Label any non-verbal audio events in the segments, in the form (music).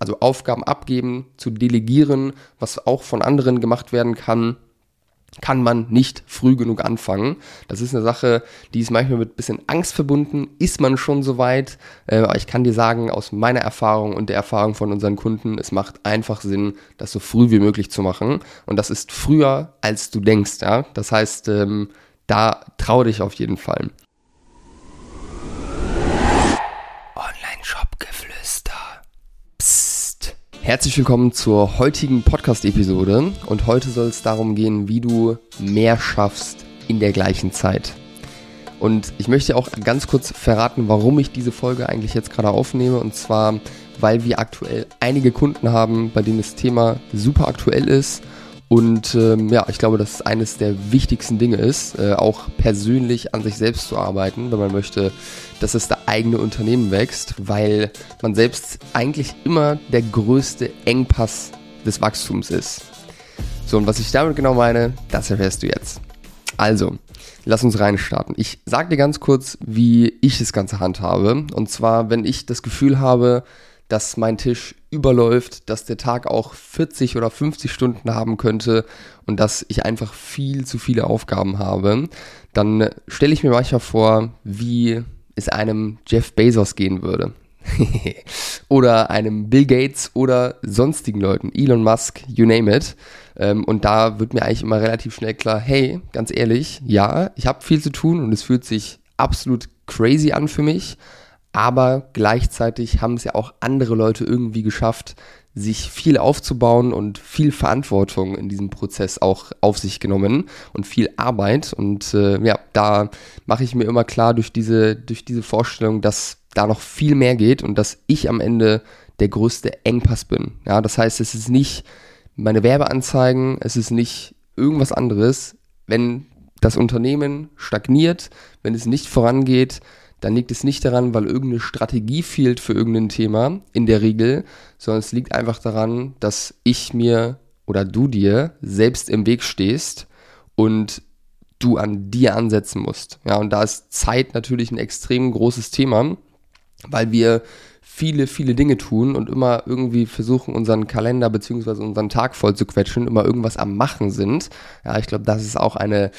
also Aufgaben abgeben, zu delegieren, was auch von anderen gemacht werden kann, kann man nicht früh genug anfangen. Das ist eine Sache, die ist manchmal mit ein bisschen Angst verbunden. Ist man schon so weit? Äh, aber ich kann dir sagen, aus meiner Erfahrung und der Erfahrung von unseren Kunden, es macht einfach Sinn, das so früh wie möglich zu machen. Und das ist früher, als du denkst. Ja? Das heißt, ähm, da trau dich auf jeden Fall. Herzlich willkommen zur heutigen Podcast-Episode. Und heute soll es darum gehen, wie du mehr schaffst in der gleichen Zeit. Und ich möchte auch ganz kurz verraten, warum ich diese Folge eigentlich jetzt gerade aufnehme. Und zwar, weil wir aktuell einige Kunden haben, bei denen das Thema super aktuell ist und ähm, ja, ich glaube, dass es eines der wichtigsten Dinge ist, äh, auch persönlich an sich selbst zu arbeiten, wenn man möchte, dass der eigene Unternehmen wächst, weil man selbst eigentlich immer der größte Engpass des Wachstums ist. So, und was ich damit genau meine, das erfährst du jetzt. Also, lass uns reinstarten. Ich sag dir ganz kurz, wie ich das Ganze handhabe. Und zwar, wenn ich das Gefühl habe, dass mein Tisch überläuft, dass der Tag auch 40 oder 50 Stunden haben könnte und dass ich einfach viel zu viele Aufgaben habe, dann stelle ich mir manchmal vor, wie es einem Jeff Bezos gehen würde. (laughs) oder einem Bill Gates oder sonstigen Leuten, Elon Musk, you name it. Ähm, und da wird mir eigentlich immer relativ schnell klar, hey, ganz ehrlich, ja, ich habe viel zu tun und es fühlt sich absolut crazy an für mich, aber gleichzeitig haben es ja auch andere Leute irgendwie geschafft, sich viel aufzubauen und viel Verantwortung in diesem Prozess auch auf sich genommen und viel Arbeit. Und äh, ja, da mache ich mir immer klar durch diese, durch diese Vorstellung, dass da noch viel mehr geht und dass ich am Ende der größte Engpass bin. Ja, das heißt, es ist nicht meine Werbeanzeigen, es ist nicht irgendwas anderes. Wenn das Unternehmen stagniert, wenn es nicht vorangeht, dann liegt es nicht daran, weil irgendeine Strategie fehlt für irgendein Thema, in der Regel, sondern es liegt einfach daran, dass ich mir oder du dir selbst im Weg stehst und du an dir ansetzen musst. Ja, und da ist Zeit natürlich ein extrem großes Thema, weil wir viele, viele Dinge tun und immer irgendwie versuchen, unseren Kalender bzw. unseren Tag voll zu quetschen, immer irgendwas am Machen sind. Ja, ich glaube, das ist auch eine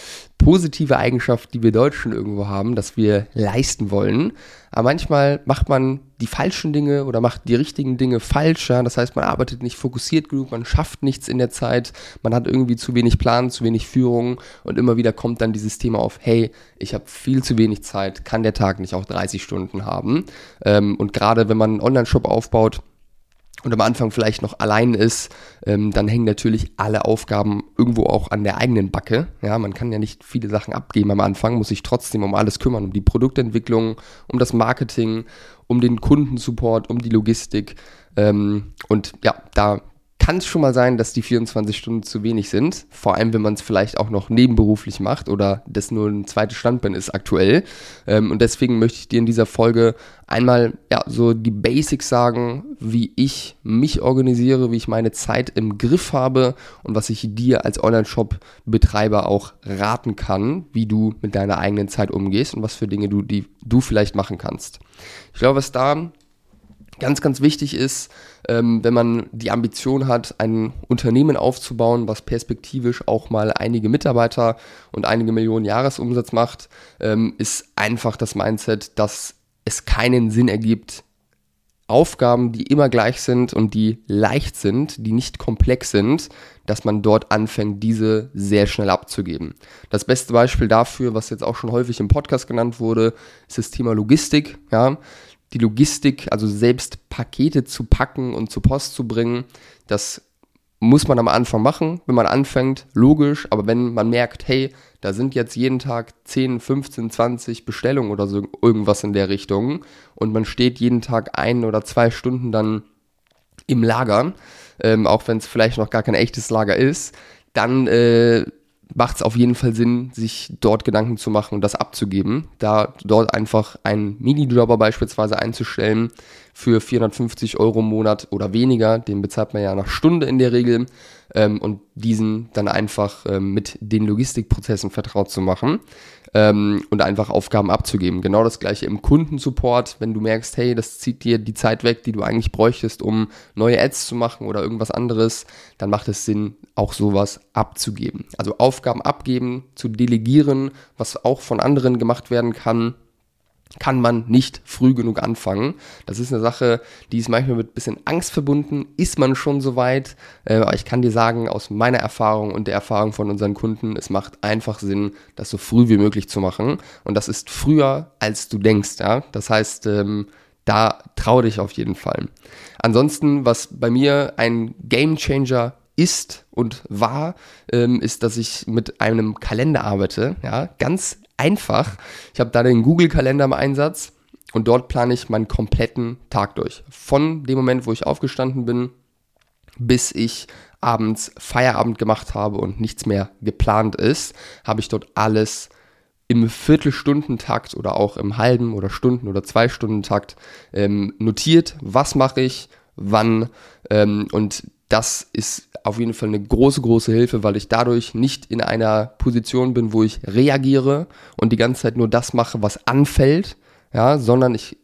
positive Eigenschaft, die wir Deutschen irgendwo haben, dass wir leisten wollen. Aber manchmal macht man die falschen Dinge oder macht die richtigen Dinge falsch. Ja? Das heißt, man arbeitet nicht fokussiert genug, man schafft nichts in der Zeit, man hat irgendwie zu wenig Plan, zu wenig Führung und immer wieder kommt dann dieses Thema auf, hey, ich habe viel zu wenig Zeit, kann der Tag nicht auch 30 Stunden haben. Ähm, und gerade wenn man einen Online-Shop aufbaut, und am Anfang vielleicht noch allein ist, ähm, dann hängen natürlich alle Aufgaben irgendwo auch an der eigenen Backe. Ja, man kann ja nicht viele Sachen abgeben am Anfang, muss sich trotzdem um alles kümmern, um die Produktentwicklung, um das Marketing, um den Kundensupport, um die Logistik. Ähm, und ja, da kann es schon mal sein, dass die 24 Stunden zu wenig sind. Vor allem, wenn man es vielleicht auch noch nebenberuflich macht oder das nur ein zweites Standbein ist aktuell. Ähm, und deswegen möchte ich dir in dieser Folge einmal ja, so die Basics sagen, wie ich mich organisiere, wie ich meine Zeit im Griff habe und was ich dir als Online-Shop-Betreiber auch raten kann, wie du mit deiner eigenen Zeit umgehst und was für Dinge du, die du vielleicht machen kannst. Ich glaube, was da ganz, ganz wichtig ist, ähm, wenn man die Ambition hat, ein Unternehmen aufzubauen, was perspektivisch auch mal einige Mitarbeiter und einige Millionen Jahresumsatz macht, ähm, ist einfach das Mindset, dass es keinen Sinn ergibt, Aufgaben, die immer gleich sind und die leicht sind, die nicht komplex sind, dass man dort anfängt, diese sehr schnell abzugeben. Das beste Beispiel dafür, was jetzt auch schon häufig im Podcast genannt wurde, ist das Thema Logistik. Ja, die Logistik, also selbst Pakete zu packen und zur Post zu bringen, das muss man am Anfang machen, wenn man anfängt, logisch, aber wenn man merkt, hey, da sind jetzt jeden Tag 10, 15, 20 Bestellungen oder so irgendwas in der Richtung und man steht jeden Tag ein oder zwei Stunden dann im Lager, ähm, auch wenn es vielleicht noch gar kein echtes Lager ist, dann äh, macht es auf jeden Fall Sinn, sich dort Gedanken zu machen und das abzugeben. Da dort einfach einen Minijobber beispielsweise einzustellen für 450 Euro im Monat oder weniger, den bezahlt man ja nach Stunde in der Regel, ähm, und diesen dann einfach ähm, mit den Logistikprozessen vertraut zu machen ähm, und einfach Aufgaben abzugeben. Genau das gleiche im Kundensupport, wenn du merkst, hey, das zieht dir die Zeit weg, die du eigentlich bräuchtest, um neue Ads zu machen oder irgendwas anderes, dann macht es Sinn, auch sowas abzugeben. Also Aufgaben abgeben, zu delegieren, was auch von anderen gemacht werden kann kann man nicht früh genug anfangen. Das ist eine Sache, die ist manchmal mit ein bisschen Angst verbunden. Ist man schon so weit? Äh, aber ich kann dir sagen, aus meiner Erfahrung und der Erfahrung von unseren Kunden, es macht einfach Sinn, das so früh wie möglich zu machen. Und das ist früher, als du denkst. Ja? Das heißt, ähm, da trau dich auf jeden Fall. Ansonsten, was bei mir ein Game Changer ist und war, ähm, ist, dass ich mit einem Kalender arbeite. Ja, ganz einfach. Ich habe da den Google-Kalender im Einsatz und dort plane ich meinen kompletten Tag durch. Von dem Moment, wo ich aufgestanden bin, bis ich abends Feierabend gemacht habe und nichts mehr geplant ist, habe ich dort alles im Viertelstundentakt oder auch im halben oder Stunden- oder Zwei-Stunden-Takt ähm, notiert, was mache ich, wann ähm, und das ist auf jeden Fall eine große, große Hilfe, weil ich dadurch nicht in einer Position bin, wo ich reagiere und die ganze Zeit nur das mache, was anfällt, ja, sondern ich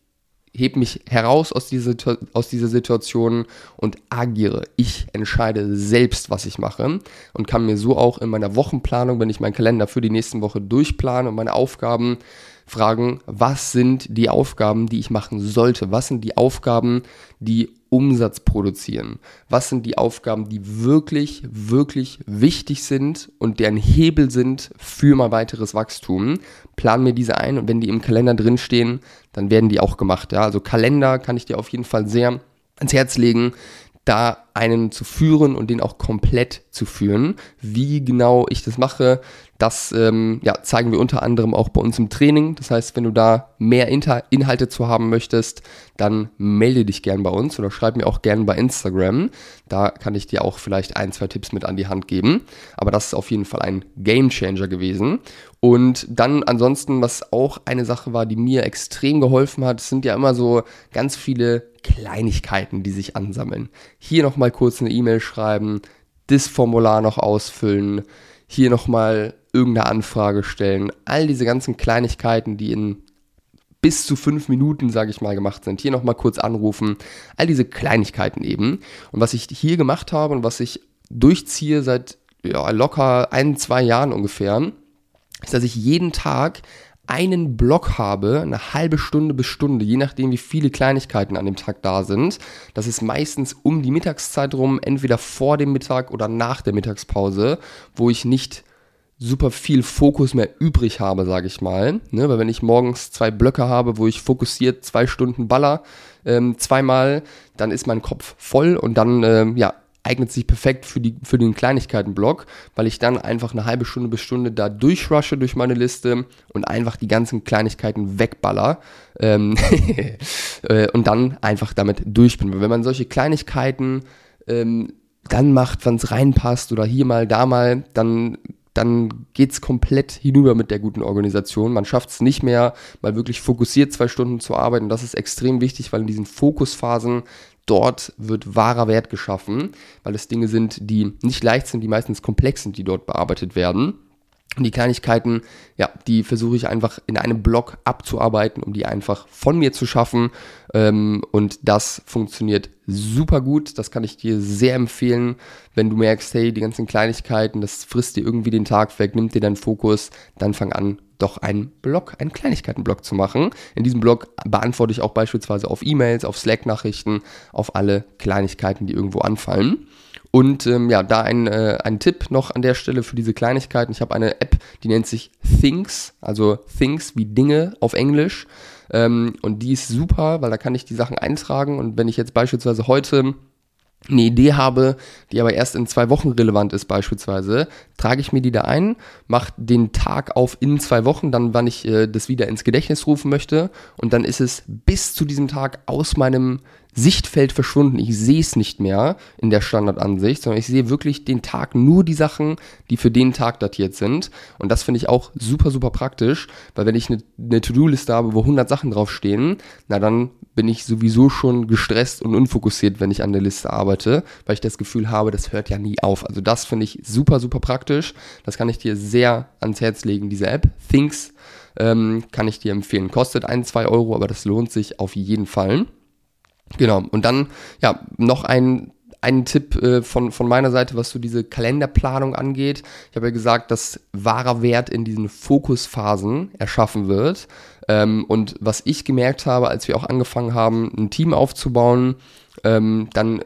hebe mich heraus aus dieser, aus dieser Situation und agiere. Ich entscheide selbst, was ich mache und kann mir so auch in meiner Wochenplanung, wenn ich meinen Kalender für die nächsten Woche durchplane und meine Aufgaben fragen, was sind die Aufgaben, die ich machen sollte? Was sind die Aufgaben, die Umsatz produzieren? Was sind die Aufgaben, die wirklich, wirklich wichtig sind und deren Hebel sind für mein weiteres Wachstum? Plan mir diese ein und wenn die im Kalender drinstehen, dann werden die auch gemacht. Ja? Also Kalender kann ich dir auf jeden Fall sehr ans Herz legen da einen zu führen und den auch komplett zu führen. Wie genau ich das mache, das ähm, ja, zeigen wir unter anderem auch bei uns im Training. Das heißt, wenn du da mehr Inter Inhalte zu haben möchtest, dann melde dich gern bei uns oder schreib mir auch gern bei Instagram. Da kann ich dir auch vielleicht ein, zwei Tipps mit an die Hand geben. Aber das ist auf jeden Fall ein Game Changer gewesen. Und dann ansonsten, was auch eine Sache war, die mir extrem geholfen hat, sind ja immer so ganz viele Kleinigkeiten, die sich ansammeln. Hier nochmal kurz eine E-Mail schreiben, das Formular noch ausfüllen, hier nochmal irgendeine Anfrage stellen. All diese ganzen Kleinigkeiten, die in bis zu fünf Minuten, sage ich mal, gemacht sind. Hier nochmal kurz anrufen. All diese Kleinigkeiten eben. Und was ich hier gemacht habe und was ich durchziehe seit ja, locker ein, zwei Jahren ungefähr, ist, dass ich jeden Tag einen Block habe, eine halbe Stunde bis Stunde, je nachdem, wie viele Kleinigkeiten an dem Tag da sind. Das ist meistens um die Mittagszeit rum, entweder vor dem Mittag oder nach der Mittagspause, wo ich nicht super viel Fokus mehr übrig habe, sage ich mal. Ne? Weil wenn ich morgens zwei Blöcke habe, wo ich fokussiert zwei Stunden baller, ähm, zweimal, dann ist mein Kopf voll und dann ähm, ja, eignet sich perfekt für, die, für den Kleinigkeitenblock, weil ich dann einfach eine halbe Stunde bis Stunde da durchrushe durch meine Liste und einfach die ganzen Kleinigkeiten wegballer ähm (laughs) äh, und dann einfach damit durch bin. Weil wenn man solche Kleinigkeiten ähm, dann macht, wann es reinpasst oder hier mal, da mal, dann dann geht's komplett hinüber mit der guten Organisation. Man schafft es nicht mehr, mal wirklich fokussiert zwei Stunden zu arbeiten. Das ist extrem wichtig, weil in diesen Fokusphasen dort wird wahrer Wert geschaffen, weil es Dinge sind, die nicht leicht sind, die meistens komplex sind, die dort bearbeitet werden. Und die Kleinigkeiten, ja, die versuche ich einfach in einem Block abzuarbeiten, um die einfach von mir zu schaffen. Ähm, und das funktioniert super gut. Das kann ich dir sehr empfehlen, wenn du merkst, hey, die ganzen Kleinigkeiten, das frisst dir irgendwie den Tag weg, nimmt dir deinen Fokus, dann fang an, doch einen Blog, einen Kleinigkeitenblog zu machen. In diesem Blog beantworte ich auch beispielsweise auf E-Mails, auf Slack-Nachrichten, auf alle Kleinigkeiten, die irgendwo anfallen. Und ähm, ja, da ein, äh, ein Tipp noch an der Stelle für diese Kleinigkeiten. Ich habe eine App, die nennt sich Things, also Things wie Dinge auf Englisch. Ähm, und die ist super, weil da kann ich die Sachen eintragen. Und wenn ich jetzt beispielsweise heute eine Idee habe, die aber erst in zwei Wochen relevant ist beispielsweise, trage ich mir die da ein, mache den Tag auf in zwei Wochen, dann wann ich äh, das wieder ins Gedächtnis rufen möchte und dann ist es bis zu diesem Tag aus meinem Sichtfeld verschwunden. Ich sehe es nicht mehr in der Standardansicht, sondern ich sehe wirklich den Tag nur die Sachen, die für den Tag datiert sind. Und das finde ich auch super, super praktisch, weil wenn ich eine, eine To-Do-Liste habe, wo 100 Sachen draufstehen, na dann bin ich sowieso schon gestresst und unfokussiert, wenn ich an der Liste arbeite, weil ich das Gefühl habe, das hört ja nie auf. Also das finde ich super, super praktisch. Das kann ich dir sehr ans Herz legen, diese App. Things ähm, kann ich dir empfehlen. Kostet ein, zwei Euro, aber das lohnt sich auf jeden Fall. Genau. Und dann, ja, noch ein ein Tipp äh, von, von meiner Seite, was so diese Kalenderplanung angeht. Ich habe ja gesagt, dass wahrer Wert in diesen Fokusphasen erschaffen wird. Ähm, und was ich gemerkt habe, als wir auch angefangen haben, ein Team aufzubauen, ähm, dann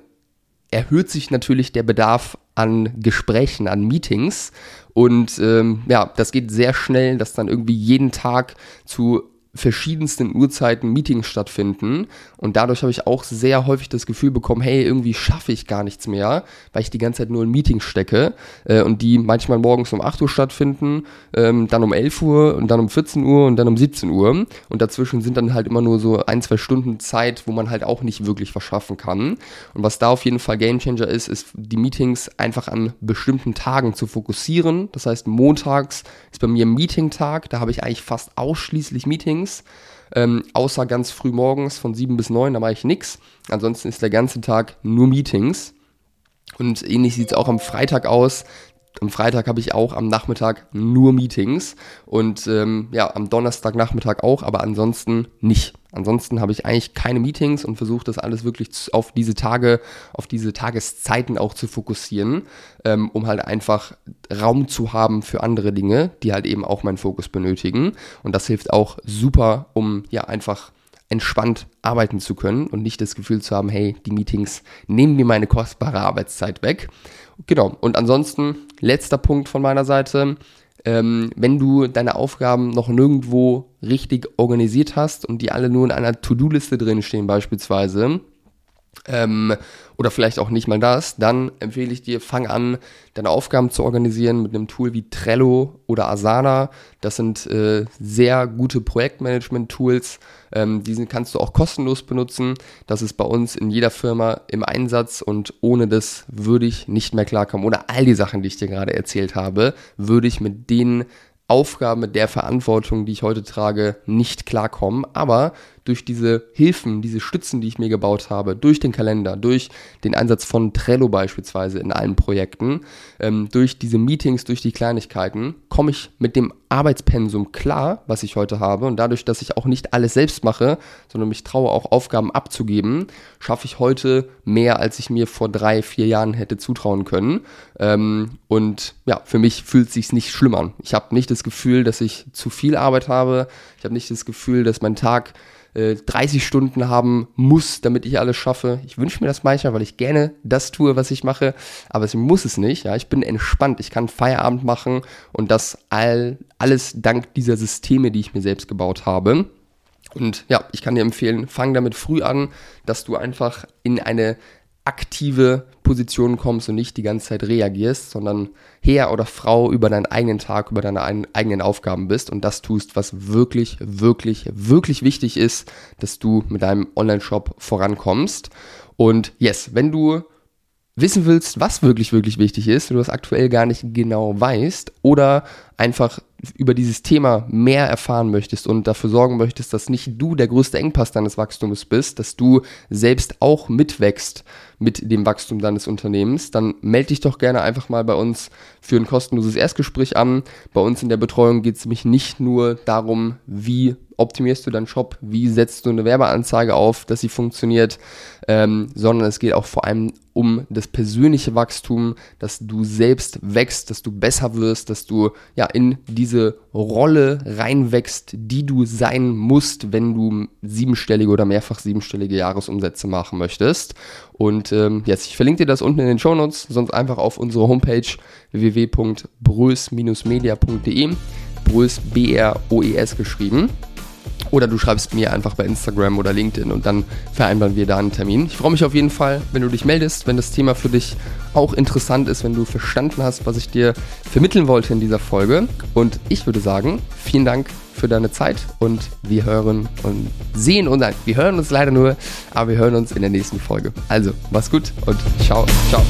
erhöht sich natürlich der Bedarf an Gesprächen, an Meetings. Und ähm, ja, das geht sehr schnell, dass dann irgendwie jeden Tag zu verschiedensten Uhrzeiten Meetings stattfinden. Und dadurch habe ich auch sehr häufig das Gefühl bekommen, hey, irgendwie schaffe ich gar nichts mehr, weil ich die ganze Zeit nur in Meetings stecke äh, und die manchmal morgens um 8 Uhr stattfinden, ähm, dann um 11 Uhr und dann um 14 Uhr und dann um 17 Uhr. Und dazwischen sind dann halt immer nur so ein, zwei Stunden Zeit, wo man halt auch nicht wirklich was schaffen kann. Und was da auf jeden Fall Gamechanger ist, ist die Meetings einfach an bestimmten Tagen zu fokussieren, das heißt montags ist bei mir Meeting-Tag, da habe ich eigentlich fast ausschließlich Meetings Meetings, ähm, außer ganz früh morgens von 7 bis 9, da mache ich nichts. Ansonsten ist der ganze Tag nur Meetings. Und ähnlich sieht es auch am Freitag aus am Freitag habe ich auch am Nachmittag nur Meetings und ähm, ja, am Donnerstagnachmittag auch, aber ansonsten nicht. Ansonsten habe ich eigentlich keine Meetings und versuche das alles wirklich auf diese Tage, auf diese Tageszeiten auch zu fokussieren, ähm, um halt einfach Raum zu haben für andere Dinge, die halt eben auch meinen Fokus benötigen. Und das hilft auch super, um ja einfach entspannt arbeiten zu können und nicht das Gefühl zu haben, hey, die Meetings nehmen mir meine kostbare Arbeitszeit weg. Genau, und ansonsten, letzter Punkt von meiner Seite, ähm, wenn du deine Aufgaben noch nirgendwo richtig organisiert hast und die alle nur in einer To-Do-Liste drin stehen beispielsweise, ähm, oder vielleicht auch nicht mal das, dann empfehle ich dir, fang an, deine Aufgaben zu organisieren mit einem Tool wie Trello oder Asana. Das sind äh, sehr gute Projektmanagement-Tools. Ähm, diese kannst du auch kostenlos benutzen. Das ist bei uns in jeder Firma im Einsatz und ohne das würde ich nicht mehr klarkommen. Oder all die Sachen, die ich dir gerade erzählt habe, würde ich mit denen Aufgaben, mit der Verantwortung, die ich heute trage, nicht klarkommen. Aber durch diese Hilfen, diese Stützen, die ich mir gebaut habe, durch den Kalender, durch den Einsatz von Trello beispielsweise in allen Projekten, ähm, durch diese Meetings, durch die Kleinigkeiten, komme ich mit dem Arbeitspensum klar, was ich heute habe. Und dadurch, dass ich auch nicht alles selbst mache, sondern mich traue, auch Aufgaben abzugeben, schaffe ich heute mehr, als ich mir vor drei, vier Jahren hätte zutrauen können. Ähm, und ja, für mich fühlt es sich nicht schlimm an. Ich habe nicht das Gefühl, dass ich zu viel Arbeit habe. Ich habe nicht das Gefühl, dass mein Tag 30 äh, Stunden haben muss, damit ich alles schaffe. Ich wünsche mir das manchmal, weil ich gerne das tue, was ich mache, aber ich muss es nicht. Ja, ich bin entspannt, ich kann Feierabend machen und das all, alles dank dieser Systeme, die ich mir selbst gebaut habe. Und ja, ich kann dir empfehlen, fang damit früh an, dass du einfach in eine aktive Position kommst und nicht die ganze Zeit reagierst, sondern Herr oder Frau über deinen eigenen Tag, über deine eigenen Aufgaben bist und das tust, was wirklich, wirklich, wirklich wichtig ist, dass du mit deinem Online-Shop vorankommst. Und yes, wenn du wissen willst, was wirklich, wirklich wichtig ist, wenn du das aktuell gar nicht genau weißt oder einfach über dieses Thema mehr erfahren möchtest und dafür sorgen möchtest, dass nicht du der größte Engpass deines Wachstums bist, dass du selbst auch mitwächst mit dem Wachstum deines Unternehmens, dann melde dich doch gerne einfach mal bei uns für ein kostenloses Erstgespräch an. Bei uns in der Betreuung geht es nämlich nicht nur darum, wie optimierst du deinen Shop, wie setzt du eine Werbeanzeige auf, dass sie funktioniert, ähm, sondern es geht auch vor allem um das persönliche Wachstum, dass du selbst wächst, dass du besser wirst, dass du ja in diese Rolle reinwächst, die du sein musst, wenn du siebenstellige oder mehrfach siebenstellige Jahresumsätze machen möchtest. Und ähm, jetzt, ich verlinke dir das unten in den Show Notes, sonst einfach auf unsere Homepage www.brös-media.de. Brös, B-R-O-E-S geschrieben. Oder du schreibst mir einfach bei Instagram oder LinkedIn und dann vereinbaren wir da einen Termin. Ich freue mich auf jeden Fall, wenn du dich meldest, wenn das Thema für dich auch interessant ist, wenn du verstanden hast, was ich dir vermitteln wollte in dieser Folge. Und ich würde sagen, vielen Dank für deine Zeit und wir hören und sehen uns, nein, wir hören uns leider nur, aber wir hören uns in der nächsten Folge. Also, mach's gut und ciao, ciao.